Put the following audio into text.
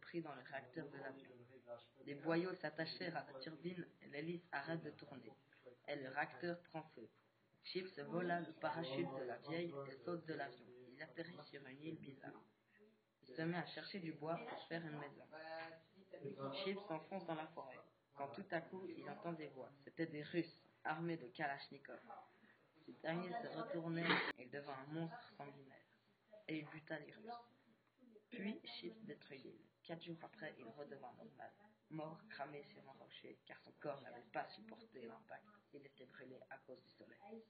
prit dans le réacteur de l'avion. Des boyaux s'attachèrent à la turbine et l'hélice arrête de tourner. Et le réacteur prend feu. Chips vola le parachute de la vieille et saute de l'avion. Il atterrit sur une île bizarre. Il se met à chercher du bois pour faire une maison. Chips s'enfonce dans la forêt. Quand tout à coup, il entend des voix. C'étaient des Russes, armés de Kalachnikov. Ce dernier se retournait et devint un monstre sanguinaire. Et il buta les Russes. Puis Chips détruit. Quatre jours après, il redevint normal, mort cramé sur un rocher, car son corps n'avait pas supporté l'impact. Il était brûlé à cause du soleil.